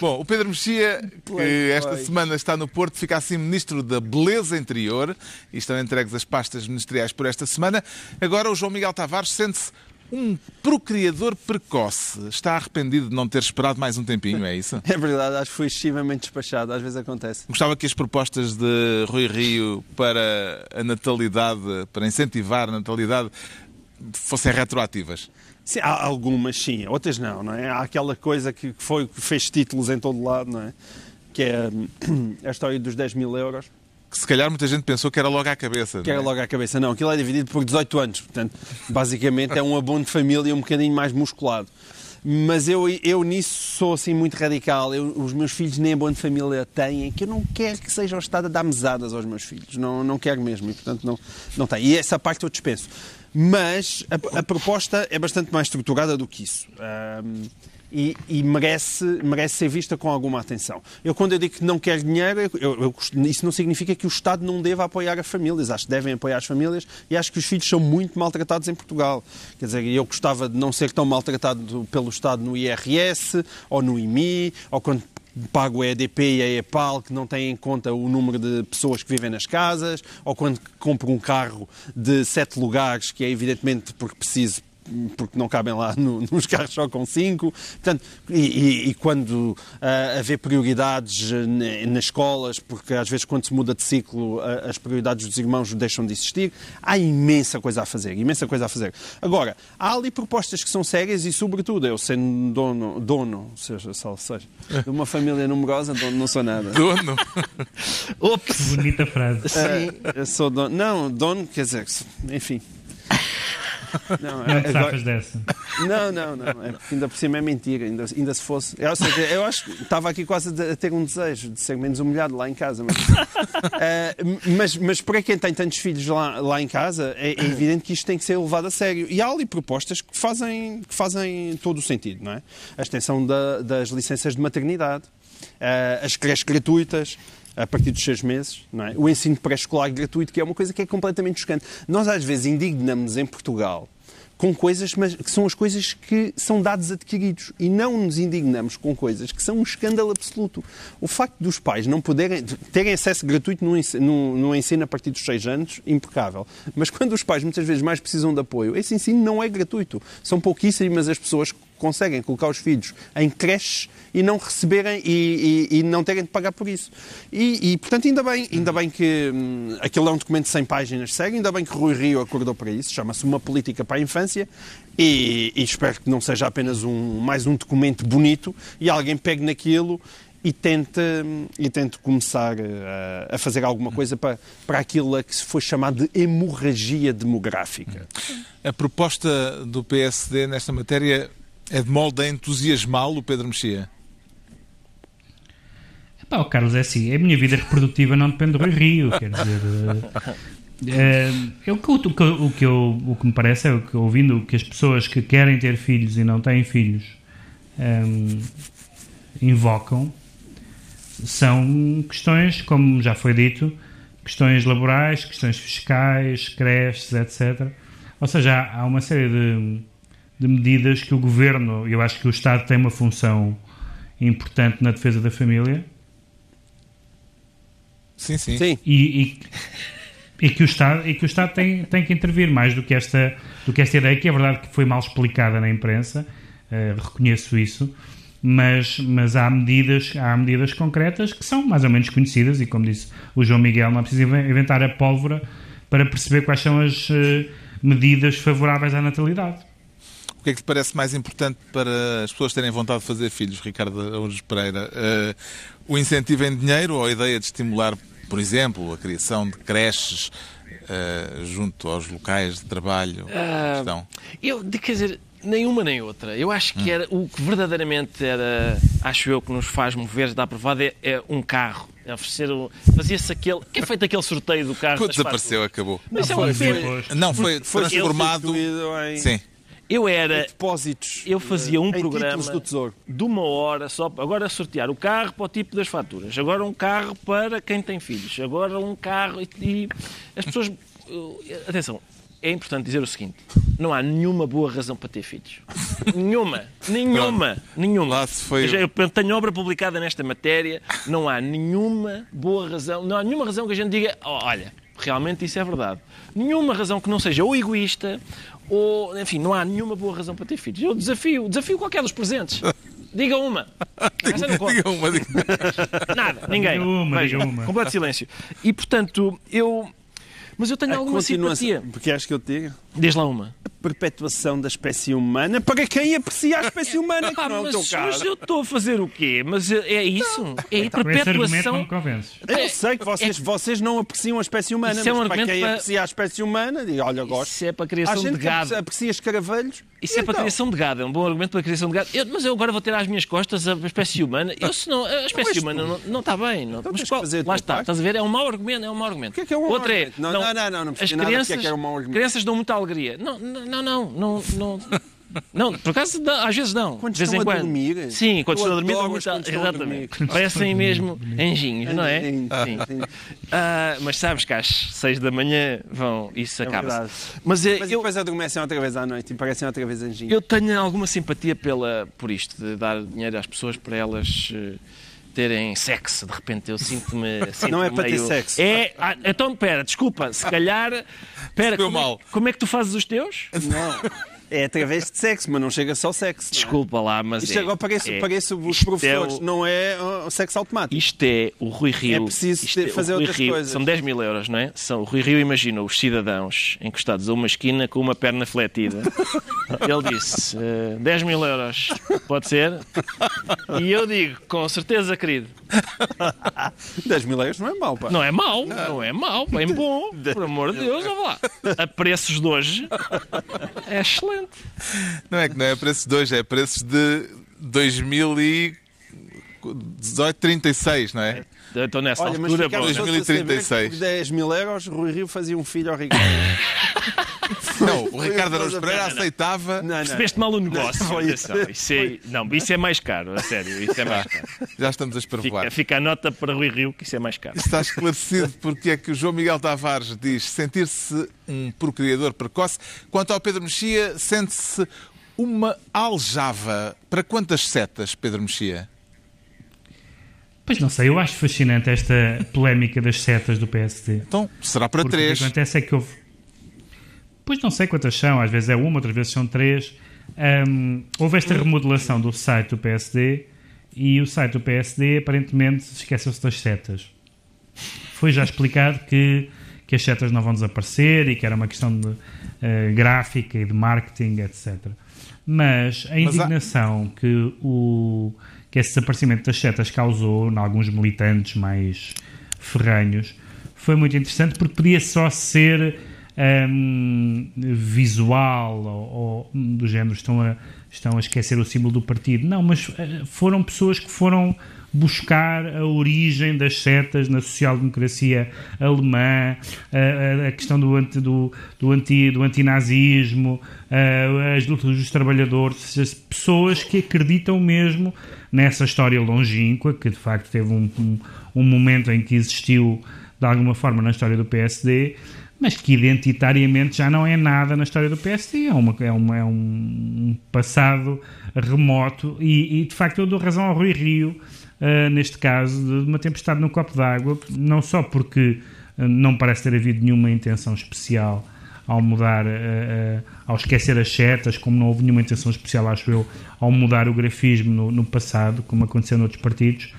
Bom, o Pedro Mexia, que esta semana está no Porto, fica assim Ministro da Beleza Interior e estão entregues as pastas ministeriais por esta semana. Agora o João Miguel Tavares sente-se um procriador precoce. Está arrependido de não ter esperado mais um tempinho, é isso? É verdade, acho que foi excessivamente despachado, às vezes acontece. Gostava que as propostas de Rui Rio para a natalidade, para incentivar a natalidade, fossem retroativas. Sim, há algumas sim, outras não, não é? Há aquela coisa que foi, que fez títulos em todo lado, não é? Que é hum, a história dos 10 mil euros. Que se calhar muita gente pensou que era logo à cabeça. Que era é? logo à cabeça. Não, aquilo é dividido por 18 anos. Portanto, basicamente é um abono de família um bocadinho mais musculado. Mas eu, eu nisso sou assim muito radical. Eu, os meus filhos nem abono de família têm, que eu não quero que seja o Estado a dar mesadas aos meus filhos. Não, não quero mesmo e, portanto, não, não tem. E essa parte eu dispenso. Mas a, a proposta é bastante mais estruturada do que isso. Um, e, e, merece, merece ser vista com alguma atenção. Eu, quando eu digo que não quero dinheiro, eu, eu, isso não significa que o Estado não deva apoiar as famílias. Acho que devem apoiar as famílias e acho que os filhos são muito maltratados em Portugal. Quer dizer, eu gostava de não ser tão maltratado pelo Estado no IRS ou no IMI, ou quando pago a EDP e a EPAL, que não têm em conta o número de pessoas que vivem nas casas, ou quando compro um carro de sete lugares, que é evidentemente porque preciso porque não cabem lá no, nos carros só com cinco. Portanto, e, e, e quando uh, haver prioridades nas escolas, porque às vezes quando se muda de ciclo uh, as prioridades dos irmãos deixam de existir, há imensa coisa a fazer, imensa coisa a fazer. Agora, há ali propostas que são sérias e, sobretudo, eu sendo dono, dono seja, só seja, de uma família numerosa, dono não sou nada. Dono? Ops! Bonita frase. Uh, sou dono. Não, dono, quer dizer, enfim. Não, não é, agora... dessa. Não, não, não. É ainda por cima é mentira. Ainda, ainda se fosse. Eu, seja, eu acho que estava aqui quase a ter um desejo de ser menos humilhado lá em casa. Mas, uh, mas, mas, para quem tem tantos filhos lá, lá em casa, é, é, evidente que isto tem que ser levado a sério. E há ali propostas que fazem, que fazem todo o sentido, não é? A extensão da, das licenças de maternidade, uh, as creches gratuitas a partir dos seis meses, é? o ensino pré-escolar gratuito, que é uma coisa que é completamente chocante. Nós, às vezes, indignamos em Portugal com coisas mas, que são as coisas que são dados adquiridos e não nos indignamos com coisas que são um escândalo absoluto. O facto dos pais não poderem terem acesso gratuito no ensino, no ensino a partir dos seis anos, impecável. Mas quando os pais muitas vezes mais precisam de apoio, esse ensino não é gratuito. São pouquíssimas as pessoas conseguem colocar os filhos em creches e não receberem e, e, e não terem de pagar por isso. E, e, portanto, ainda bem, ainda bem que hum, aquilo é um documento 100 páginas segue, ainda bem que Rui Rio acordou para isso, chama-se Uma Política para a Infância e, e espero que não seja apenas um, mais um documento bonito e alguém pegue naquilo e tente, e tente começar a, a fazer alguma coisa para, para aquilo a que se foi chamado de hemorragia demográfica. A proposta do PSD nesta matéria é de molde a entusiasmá-lo, Pedro Mexia? Pá, o Carlos, é assim, a minha vida reprodutiva não depende do Rui Rio, quer dizer... É, o, que, o, que, o, eu, o que me parece é que, ouvindo que as pessoas que querem ter filhos e não têm filhos um, invocam são questões, como já foi dito, questões laborais, questões fiscais, creches, etc. Ou seja, há uma série de, de medidas que o governo, eu acho que o Estado tem uma função importante na defesa da família. Sim, sim. sim. E, e, e, que o Estado, e que o Estado tem, tem que intervir mais do que, esta, do que esta ideia, que é verdade que foi mal explicada na imprensa, uh, reconheço isso, mas, mas há, medidas, há medidas concretas que são mais ou menos conhecidas e, como disse o João Miguel, não é preciso inventar a pólvora para perceber quais são as uh, medidas favoráveis à natalidade. O que é que te parece mais importante para as pessoas terem vontade de fazer filhos, Ricardo Araújo Pereira? Uh, o incentivo em dinheiro ou a ideia de estimular, por exemplo, a criação de creches uh, junto aos locais de trabalho? Uh, eu, quer dizer, Nenhuma nem outra. Eu acho que era o que verdadeiramente era, acho eu, que nos faz mover da aprovada é, é um carro. É oferecer um, Fazia-se aquele. Que é feito aquele sorteio do carro? Quando desapareceu, acabou. Mas não, é foi, não, foi transformado. Em... Sim. Eu era. Depósitos. Eu fazia um programa de uma hora só. Agora sortear o carro para o tipo das faturas. Agora um carro para quem tem filhos. Agora um carro. E, e as pessoas. Atenção, é importante dizer o seguinte: não há nenhuma boa razão para ter filhos. nenhuma. Nenhuma. Nenhuma. Lá se foi... Eu tenho obra publicada nesta matéria, não há nenhuma boa razão, não há nenhuma razão que a gente diga, oh, olha, realmente isso é verdade. Nenhuma razão que não seja ou egoísta, ou, enfim, não há nenhuma boa razão para ter filhos. Eu desafio, desafio qualquer dos presentes. Diga uma. diga, diga uma. Diga... Nada, ninguém. Diga uma, Veja, diga uma. Completo silêncio. E, portanto, eu mas eu tenho a alguma simpatia. Porque acho que eu tenho. Diz lá uma. A perpetuação da espécie humana para quem aprecia a espécie humana, que ah, não é o teu caso. Mas eu estou a fazer o quê? Mas é isso? Não. É então, perpetuação. Eu é, sei que vocês, é... vocês não apreciam a espécie humana, isso é mas é um para quem para... aprecia a espécie humana, diga, olha, gosto. Isso é para a criação de gado. aprecia escaravelhos. Isso é para a então? criação de gado, é um bom argumento para a criação de gado. Eu, mas eu agora vou ter às minhas costas a espécie humana. Eu, se não, a espécie humana não, não está bem. Não. Então mas qual, lá está, estás a ver? É um mau argumento. É um mau argumento. O que é que é um mau Outro é, não, não, não, não, não, as crianças, que é, é um mau argumento. crianças dão muita alegria. Não, não, não, não, não, não, por acaso às vezes não. Quando de vez estão em quando. a dormir. Sim, quando estão a dormir, dão muita... Exatamente. Parecem mesmo anjinhos, não é? Sim. Uh, mas sabes que às seis da manhã vão, isso é acaba Mas, mas eu... depois adormecem outra vez à noite e parecem outra vez anjinhos. Eu tenho alguma simpatia pela, por isto, de dar dinheiro às pessoas para elas. Uh, terem sexo, de repente eu sinto-me. Sinto não é para meio... ter sexo. É, ah, então, pera, desculpa, se calhar. Pera, como, é, como é que tu fazes os teus? Não. É através de sexo, mas não chega só sexo. É? Desculpa lá, mas. Isto é, agora parece, é, parece os professores, é o, não é o sexo automático. Isto é o Rui Rio. É preciso é fazer outras Rio, coisas. São 10 mil euros, não é? São, o Rui Rio imagina os cidadãos encostados a uma esquina com uma perna fletida. Ele disse: uh, 10 mil euros, pode ser? E eu digo: com certeza, querido. 10 mil euros não é mau, pá. Não é mau, não, não é mau, bem bom. Por amor de Deus, vamos lá. A preços de hoje é excelente. Não é que não é preços de hoje, é preços de 2018, 36, não é? Estou nessa Olha, altura, mas 2036. Por 10 mil euros, Rui Rio fazia um filho ao Ricardo. Não, o Ricardo Araújo Pereira aceitava. Não, não. Percebeste mal o negócio. Isso, é, não, isso é mais caro, a sério. Isso é mais caro. Já estamos a esparvoar. Fica, fica, a nota para Rui Rio que isso é mais caro. Está esclarecido porque é que o João Miguel Tavares diz sentir-se um procriador precoce. Quanto ao Pedro Mexia, sente-se uma aljava. Para quantas setas, Pedro Mexia? Pois não sei, eu acho fascinante esta polémica das setas do PSD. Então, será para Porque três. O que acontece é que houve Pois não sei quantas são, às vezes é uma, outras vezes são três. Um, houve esta remodelação do site do PSD e o site do PSD aparentemente esqueceu-se das setas. Foi já explicado que, que as setas não vão desaparecer e que era uma questão de, uh, gráfica e de marketing, etc. Mas a indignação Mas há... que, o, que esse desaparecimento das setas causou em alguns militantes mais ferranhos foi muito interessante porque podia só ser um, visual ou, ou, do género estão a, estão a esquecer o símbolo do partido. Não, mas eh, foram pessoas que foram buscar a origem das setas na social-democracia alemã, a, a, questão do, anti, do, do, anti, do antinazismo, as lutas dos trabalhadores, as pessoas que acreditam mesmo nessa história longínqua, que de facto teve um, um, um momento em que existiu de alguma forma na história do PSD, mas que identitariamente já não é nada na história do PSD, é, uma, é, uma, é um passado remoto e, e, de facto eu dou razão ao Rui Rio, uh, neste caso, de uma tempestade no copo d'água, não só porque uh, não parece ter havido nenhuma intenção especial ao mudar, uh, ao esquecer as setas, como não houve nenhuma intenção especial, acho eu, ao mudar o grafismo no, no passado, como aconteceu noutros partidos,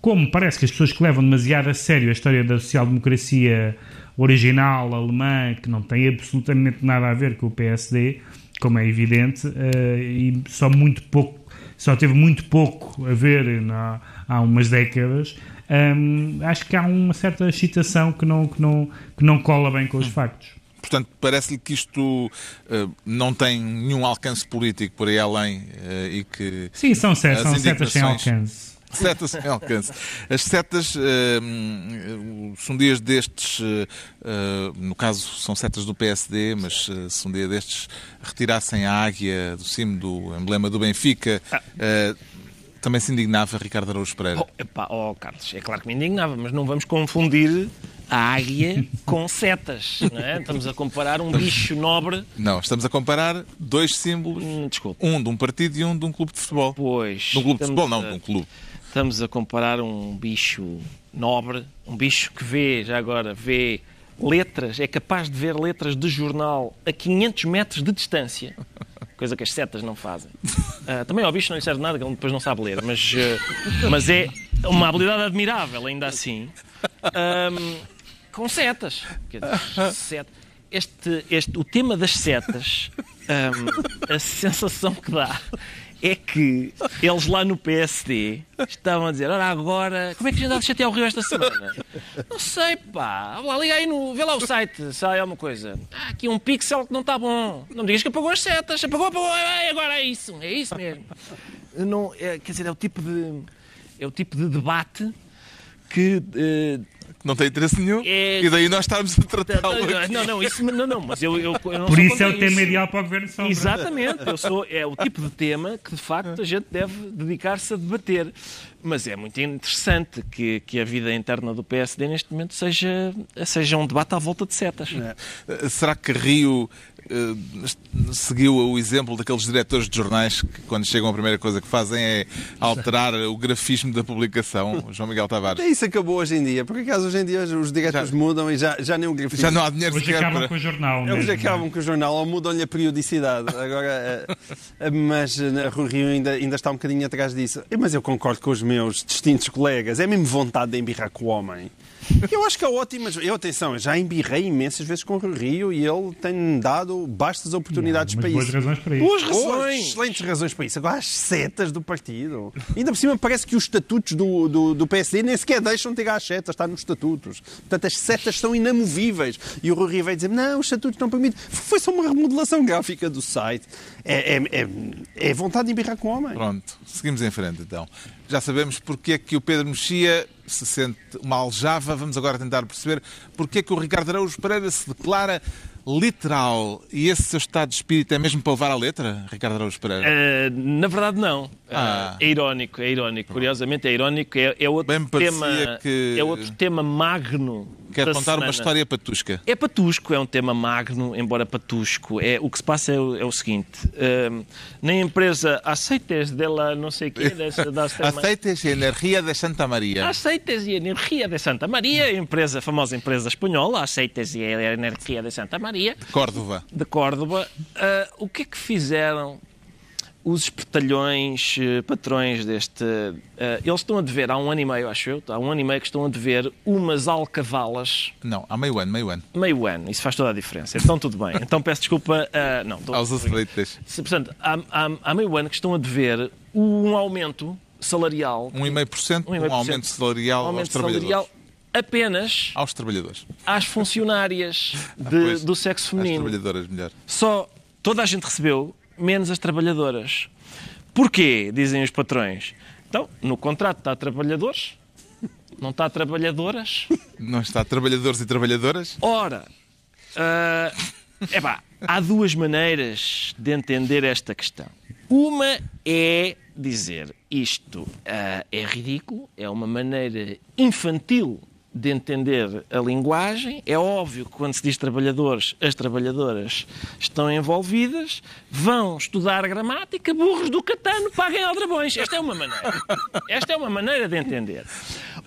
como parece que as pessoas que levam demasiado a sério a história da social-democracia original alemã, que não tem absolutamente nada a ver com o PSD, como é evidente, uh, e só muito pouco, só teve muito pouco a ver na, há umas décadas. Um, acho que há uma certa excitação que não, que não, que não cola bem com os factos. Portanto, parece-lhe que isto uh, não tem nenhum alcance político por aí além uh, e que. Sim, são, setas, são setas sem alcance. Setas sem alcance. As setas, uh, se um dia destes, uh, no caso são setas do PSD, mas se um dia destes retirassem a águia do cimo do emblema do Benfica, também se indignava Ricardo Araújo Pereira? Oh, epá, oh, Carlos, é claro que me indignava, mas não vamos confundir a águia com setas. Não é? Estamos a comparar um bicho nobre. Não, estamos a comparar dois símbolos. Hum, desculpa. Um de um partido e um de um clube de futebol. Pois. De um clube de futebol, não, de um clube. Estamos a comparar um bicho nobre, um bicho que vê, já agora, vê letras, é capaz de ver letras de jornal a 500 metros de distância, coisa que as setas não fazem. Uh, também ao bicho não lhe serve nada, que ele depois não sabe ler, mas, uh, mas é uma habilidade admirável, ainda assim, um, com setas. Este, este, o tema das setas, um, a sensação que dá é que eles lá no PSD estavam a dizer: Ora, agora, como é que a gente dá de chatear o Rio esta semana? Não sei, pá. Lá, liga aí no. Vê lá o site, há alguma coisa. Ah, aqui um pixel que não está bom. Não me digas que apagou as setas. Apagou, apagou. Agora é isso. É isso mesmo. Não, é, quer dizer, é o tipo de. É o tipo de debate que. Uh, não tem interesse nenhum. É... E daí nós estamos a tratá-lo. Não, não, isso não, não, mas eu, eu, eu Por isso é o tema ideal para o governo Sombra. Exatamente, eu sou, é o tipo de tema que de facto a gente deve dedicar-se a debater. Mas é muito interessante que, que a vida interna do PSD neste momento seja, seja um debate à volta de setas. É. Será que Rio uh, seguiu o exemplo daqueles diretores de jornais que, quando chegam, a primeira coisa que fazem é alterar o grafismo da publicação? João Miguel Tavares. É isso acabou hoje em dia. Por acaso hoje em dia os diretores já, mudam e já, já nem o grafismo. Já não há dinheiro Hoje acabam para... com o jornal. Mesmo, Eles acabam é? com o jornal ou mudam-lhe a periodicidade. Agora, uh, mas uh, o Rio ainda, ainda está um bocadinho atrás disso. Mas eu concordo com os meus distintos colegas. É mesmo vontade de embirrar com o homem. Eu acho que é ótimo. Eu, atenção, já embirrei imensas vezes com o Rio e ele tem dado bastas oportunidades Não, para isso. Boas razões para isso. Boas razões. excelentes razões para isso. Agora, as setas do partido. Ainda por cima, parece que os estatutos do, do, do PSD nem sequer deixam de ter as setas, está nos estatutos. Portanto, as setas são inamovíveis. E o Rio veio dizer: não, os estatutos não permitem. Foi só uma remodelação gráfica do site. É, é, é, é vontade de embirrar com o homem. Pronto, seguimos em frente então. Já sabemos porque é que o Pedro Mexia se sente uma aljava. Vamos agora tentar perceber porque é que o Ricardo Araújo Pereira se declara literal. E esse seu estado de espírito é mesmo para levar a letra, Ricardo Araújo Pereira? Uh, na verdade, não. Ah. Uh, é irónico, é irónico. Curiosamente, é irónico. É, é outro, tema, que... é outro tema magno Quer contar semana. uma história patusca. É patusco, é um tema magno, embora patusco. É, o que se passa é o, é o seguinte: uh, na empresa Aceites dela não sei quê, dessa, dessa Aceites e Energia de Santa Maria. Aceites e Energia de Santa Maria, empresa, famosa empresa espanhola, Aceites e Energia de Santa Maria. De Córdoba. De Córdoba. Uh, o que é que fizeram os espertalhões uh, patrões deste. Uh, eles estão a dever, há um ano e meio, acho eu, há um ano e meio que estão a dever umas alcavalas. Não, há meio ano, meio ano. Meio ano, isso faz toda a diferença. Então tudo bem. Então peço desculpa. Uh, não, Aos aceites. Portanto, há, há, há meio ano que estão a dever um aumento salarial. 1,5%, um, um aumento salarial um aumento aos trabalhadores. Salarial apenas aos trabalhadores. Às funcionárias de, ah, do sexo feminino. Às trabalhadoras, melhor. Só toda a gente recebeu menos as trabalhadoras. Porquê? Dizem os patrões. Então, no contrato está trabalhadores, não está trabalhadoras. Não está trabalhadores e trabalhadoras? Ora, uh, epá, há duas maneiras de entender esta questão. Uma é dizer isto uh, é ridículo, é uma maneira infantil de entender a linguagem. É óbvio que quando se diz trabalhadores, as trabalhadoras estão envolvidas, vão estudar gramática, burros do catano, paguem aldrabões. Esta é uma maneira. Esta é uma maneira de entender.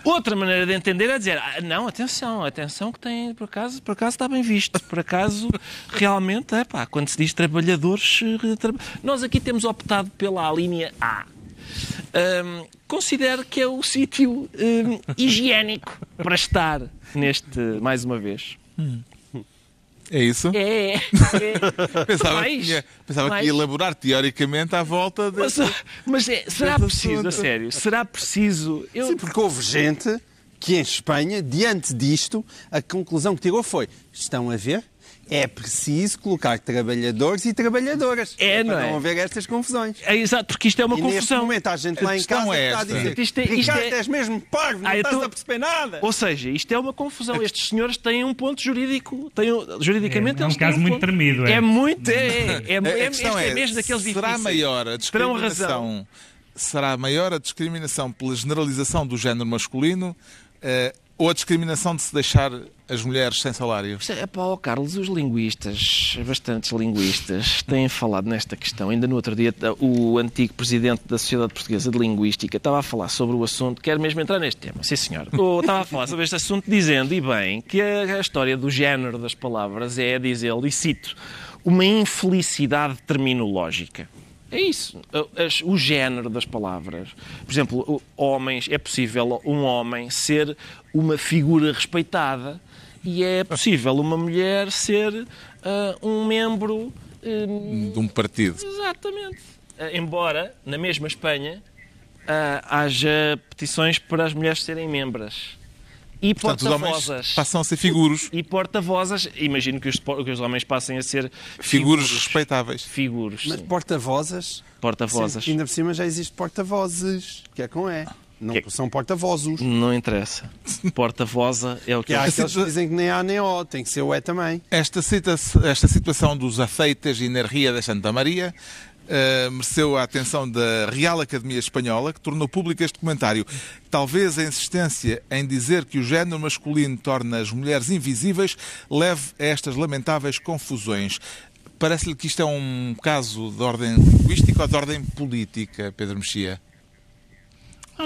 Outra maneira de entender é dizer, ah, não, atenção, atenção que tem, por acaso, por acaso está bem visto, por acaso realmente, é pá, quando se diz trabalhadores, eh, tra... nós aqui temos optado pela linha A um, considero que é o sítio um, higiênico para estar neste, mais uma vez. É isso? É. é. pensava mais, que, ia, pensava mais. que ia elaborar teoricamente à volta de. Mas, mas é, será preciso, a sério? Será preciso. Eu... Sim, porque houve gente que em Espanha, diante disto, a conclusão que tirou foi: estão a ver? É preciso colocar trabalhadores e trabalhadoras. É, não para é? não haver estas confusões. É exato, porque isto é uma e confusão. Neste momento, a gente lá em casa é está a dizer isto é, isto Ricardo, é... és mesmo parvo, não ah, estás tô... a perceber nada. Ou seja, isto é uma confusão. Estes senhores têm um ponto jurídico, têm, juridicamente é, é um caso um muito ponto... tremido. É, é muito, é, é, é, é, é, é mesmo daqueles Será maior a discriminação... Será maior a discriminação pela generalização do género masculino uh, ou a discriminação de se deixar as mulheres sem salário? É pá, oh Carlos, os linguistas, bastantes linguistas, têm falado nesta questão. Ainda no outro dia, o antigo presidente da Sociedade Portuguesa de Linguística estava a falar sobre o assunto, quer mesmo entrar neste tema, sim senhor. estava a falar sobre este assunto dizendo, e bem, que a, a história do género das palavras é, diz ele, e cito, uma infelicidade terminológica. É isso. O género das palavras. Por exemplo, homens, é possível um homem ser uma figura respeitada e é possível uma mulher ser uh, um membro. Uh, de um partido. Exatamente. Uh, embora, na mesma Espanha, haja petições para as mulheres serem membros. E porta-vozes. Passam a ser figuros. E porta-vozes. Imagino que os, que os, homens passem a ser figuros, figuros respeitáveis. Figuros. Mas porta-vozes. Porta-vozes. Ainda por cima já existe porta-vozes, que é com E. Não que... são porta-vozes. Não interessa. Porta-voza é o que, que há aqueles que dizem que nem há nem O, tem que ser o E também. Esta, cita esta situação dos afeites e energia da Santa Maria uh, mereceu a atenção da Real Academia Espanhola, que tornou público este comentário. Talvez a insistência em dizer que o género masculino torna as mulheres invisíveis leve a estas lamentáveis confusões. Parece-lhe que isto é um caso de ordem linguística ou de ordem política, Pedro Mexia?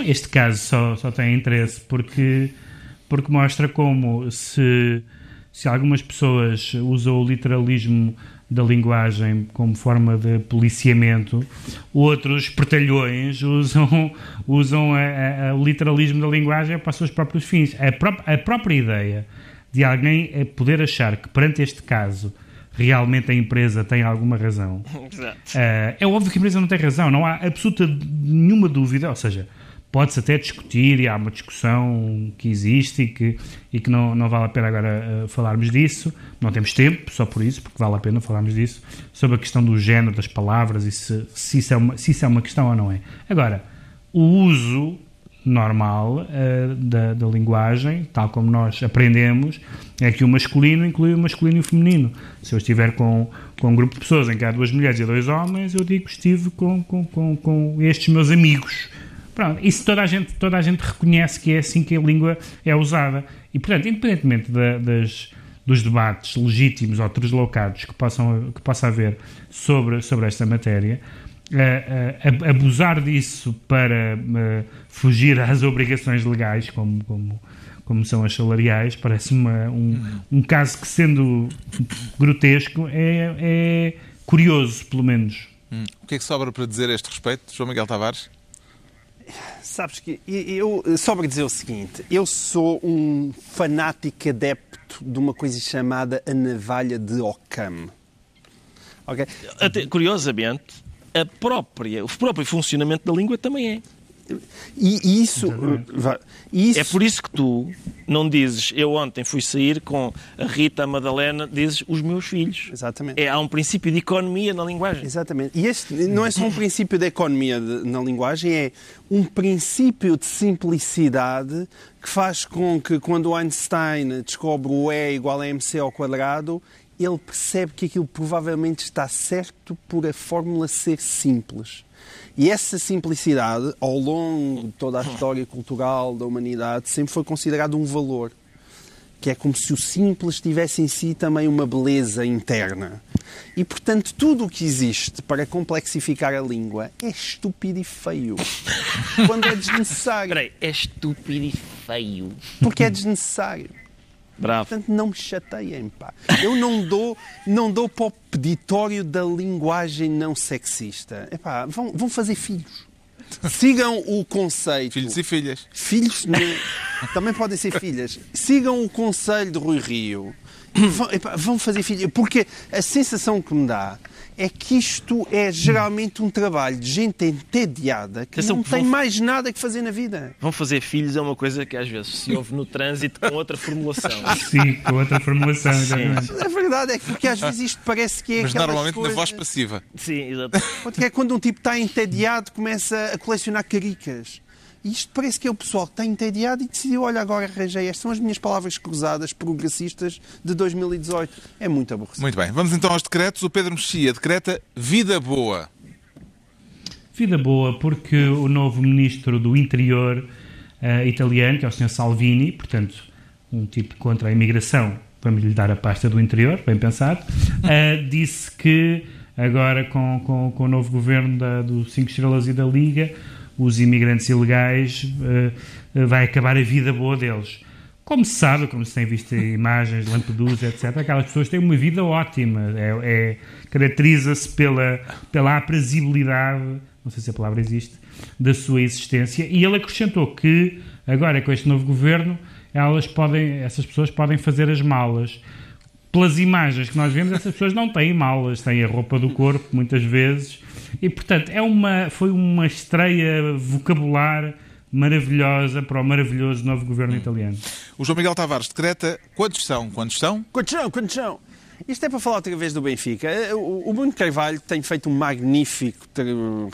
Este caso só, só tem interesse porque, porque mostra como se, se algumas pessoas usam o literalismo da linguagem como forma de policiamento, outros pertalhões usam, usam a, a, o literalismo da linguagem para os seus próprios fins. A, pró a própria ideia de alguém poder achar que perante este caso realmente a empresa tem alguma razão. Uh, é óbvio que a empresa não tem razão, não há absoluta nenhuma dúvida, ou seja, pode-se até discutir e há uma discussão que existe e que, e que não, não vale a pena agora uh, falarmos disso. Não temos tempo só por isso, porque vale a pena falarmos disso, sobre a questão do género das palavras e se, se, isso, é uma, se isso é uma questão ou não é. Agora, o uso normal uh, da, da, linguagem, tal como nós aprendemos, é que o masculino inclui o masculino e o feminino. Se eu estiver com, com um grupo de pessoas em que há duas mulheres e dois homens, eu digo que estive com, com, com, com estes meus amigos Pronto, isso toda a, gente, toda a gente reconhece que é assim que a língua é usada. E, portanto, independentemente da, das, dos debates legítimos ou deslocados que, possam, que possa haver sobre, sobre esta matéria, uh, uh, abusar disso para uh, fugir às obrigações legais, como, como, como são as salariais, parece-me um, um caso que, sendo grotesco, é, é curioso, pelo menos. Hum. O que é que sobra para dizer a este respeito, João Miguel Tavares? Sabes que eu, sobra dizer o seguinte: eu sou um fanático adepto de uma coisa chamada a navalha de Occam. Okay? Até, curiosamente, a própria, o próprio funcionamento da língua também é. E, isso, isso, É por isso que tu não dizes eu ontem fui sair com a Rita, a Madalena, dizes os meus filhos. Exatamente. É, há um princípio de economia na linguagem. Exatamente. E este não é só um princípio de economia de, na linguagem, é um princípio de simplicidade que faz com que quando Einstein descobre o E igual a mc ao quadrado, ele percebe que aquilo provavelmente está certo por a fórmula ser simples. E essa simplicidade, ao longo de toda a história cultural da humanidade, sempre foi considerado um valor. Que é como se o simples tivesse em si também uma beleza interna. E, portanto, tudo o que existe para complexificar a língua é estúpido e feio. quando é desnecessário. Peraí, é estúpido e feio. Porque é desnecessário. Bravo. Portanto, não me chateiem, pá. Eu não dou, não dou para o peditório da linguagem não sexista. Epá, vão, vão fazer filhos. Sigam o conceito. Filhos e filhas. Filhos não, também podem ser filhas. Sigam o conselho de Rui Rio. Vão, epá, vão fazer filhos. Porque a sensação que me dá é que isto é geralmente um trabalho de gente entediada que não tem mais nada que fazer na vida. Vão fazer filhos é uma coisa que às vezes se ouve no trânsito com outra formulação. Sim, com outra formulação, exatamente. A verdade é que porque às vezes isto parece que é Mas normalmente coisas... na voz passiva. Sim, exato. É quando um tipo está entediado começa a colecionar caricas. E isto parece que é o pessoal que está entediado e decidiu, olha, agora arranjei. Estas são as minhas palavras cruzadas progressistas de 2018. É muito aborrecido. Muito bem. Vamos então aos decretos. O Pedro Mexia decreta vida boa. Vida boa, porque o novo ministro do Interior uh, italiano, que é o Sr. Salvini, portanto, um tipo contra a imigração, vamos lhe dar a pasta do interior, bem pensado, uh, disse que agora com, com, com o novo governo da, do Cinco Estrelas e da Liga os imigrantes ilegais, uh, vai acabar a vida boa deles. Como se sabe, como se tem visto imagens de Lampedusa, etc., aquelas pessoas têm uma vida ótima. É, é Caracteriza-se pela, pela aprazibilidade, não sei se a palavra existe, da sua existência. E ele acrescentou que, agora com este novo governo, elas podem, essas pessoas podem fazer as malas. Pelas imagens que nós vemos, essas pessoas não têm malas, têm a roupa do corpo, muitas vezes, e, portanto, é uma, foi uma estreia vocabular maravilhosa para o maravilhoso novo governo italiano. O João Miguel Tavares decreta quantos são? Quantos são? Quantos são? Quantos são? Isto é para falar outra vez do Benfica. O Bruno Carvalho tem feito um magnífico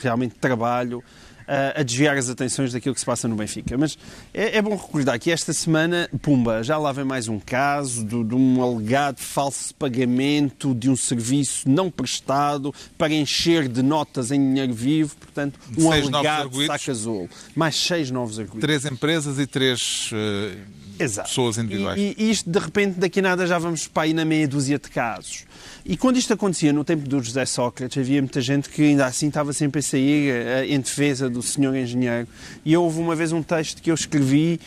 realmente trabalho a desviar as atenções daquilo que se passa no Benfica. Mas é, é bom recordar que esta semana, pumba, já lá vem mais um caso de, de, um alegado falso pagamento de um serviço não prestado para encher de notas em dinheiro vivo, portanto, um seis alegado saca azul. Mais seis novos arguidos. Três empresas e três... Uh... Exato. pessoas individuais. E, e, isto, de repente, daqui a nada já vamos para aí na meia dúzia de casos. E quando isto acontecia no tempo do José Sócrates, havia muita gente que ainda assim estava sempre a sair uh, em defesa do senhor engenheiro. E houve uma vez um texto que eu escrevi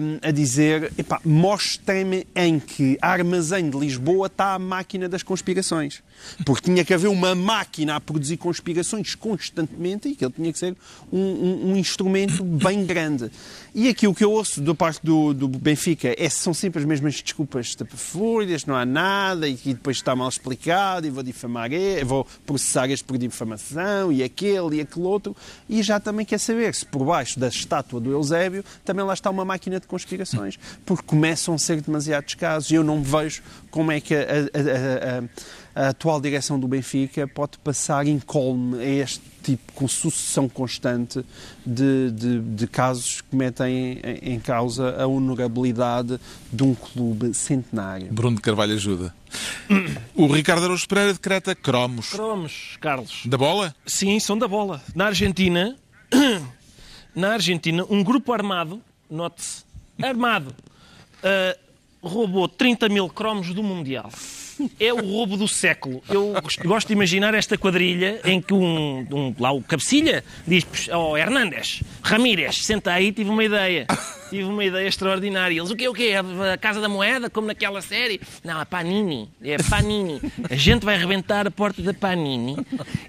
um, a dizer: mostrem-me em que armazém de Lisboa está a máquina das conspirações. Porque tinha que haver uma máquina a produzir conspirações constantemente e que ele tinha que ser um, um, um instrumento bem grande. E aqui o que eu ouço da parte do, do Benfica é, são sempre as mesmas desculpas estapafúrdias, não há nada, e que depois está mal explicado, e vou difamar, vou processar este por difamação, e aquele, e aquele outro, e já também quer saber se por baixo da estátua do Eusébio também lá está uma máquina de conspirações, porque começam a ser demasiados casos, e eu não vejo como é que a, a, a, a atual direção do Benfica pode passar incólume a este tipo, com sucessão constante de, de, de casos que metem em, em, causa a honorabilidade de um clube centenário. Bruno de Carvalho ajuda. O Ricardo Araújo Pereira decreta cromos. Cromos, Carlos. Da bola? Sim, são da bola. Na Argentina, na Argentina, um grupo armado, note-se, armado, uh, roubou 30 mil cromos do Mundial é o roubo do século. Eu gosto de imaginar esta quadrilha em que um, um lá o cabecilha diz ao oh, Hernandes, Ramírez, senta aí, tive uma ideia. tive uma ideia extraordinária. Eles, o quê, o quê? A Casa da Moeda, como naquela série? Não, a Panini. É Panini. A gente vai arrebentar a porta da Panini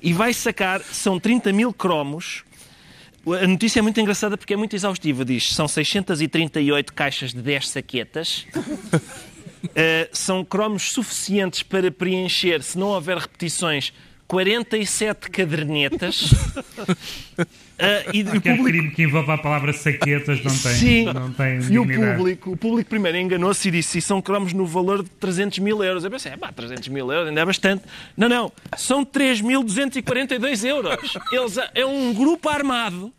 e vai sacar, são 30 mil cromos. A notícia é muito engraçada porque é muito exaustiva. Diz, são 638 caixas de 10 saquetas. Uh, são cromos suficientes para preencher, se não houver repetições, 47 cadernetas. uh, e o público... crime que envolve a palavra saquetas não tem. Sim. Não tem e o público, o público primeiro enganou-se e disse: são cromos no valor de 300 mil euros. Eu pensei: pá, 300 mil euros ainda é bastante. Não, não, são 3.242 euros. Eles, é um grupo armado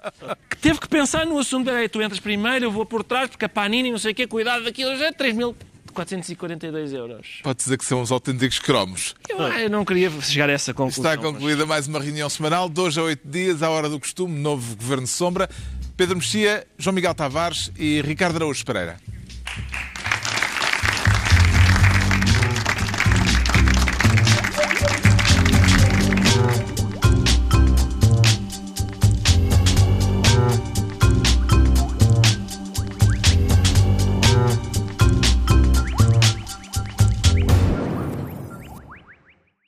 que teve que pensar no assunto. Aí, tu entras primeiro, eu vou por trás, porque a Panini, não sei o quê, cuidado daquilo, já é 3 mil. 442 euros. Pode dizer que são os autênticos cromos. Eu, eu, não queria chegar a essa conclusão. Está concluída mas... mais uma reunião semanal, dois a oito dias, à hora do costume, novo Governo de Sombra. Pedro Mexia, João Miguel Tavares e Ricardo Araújo Pereira.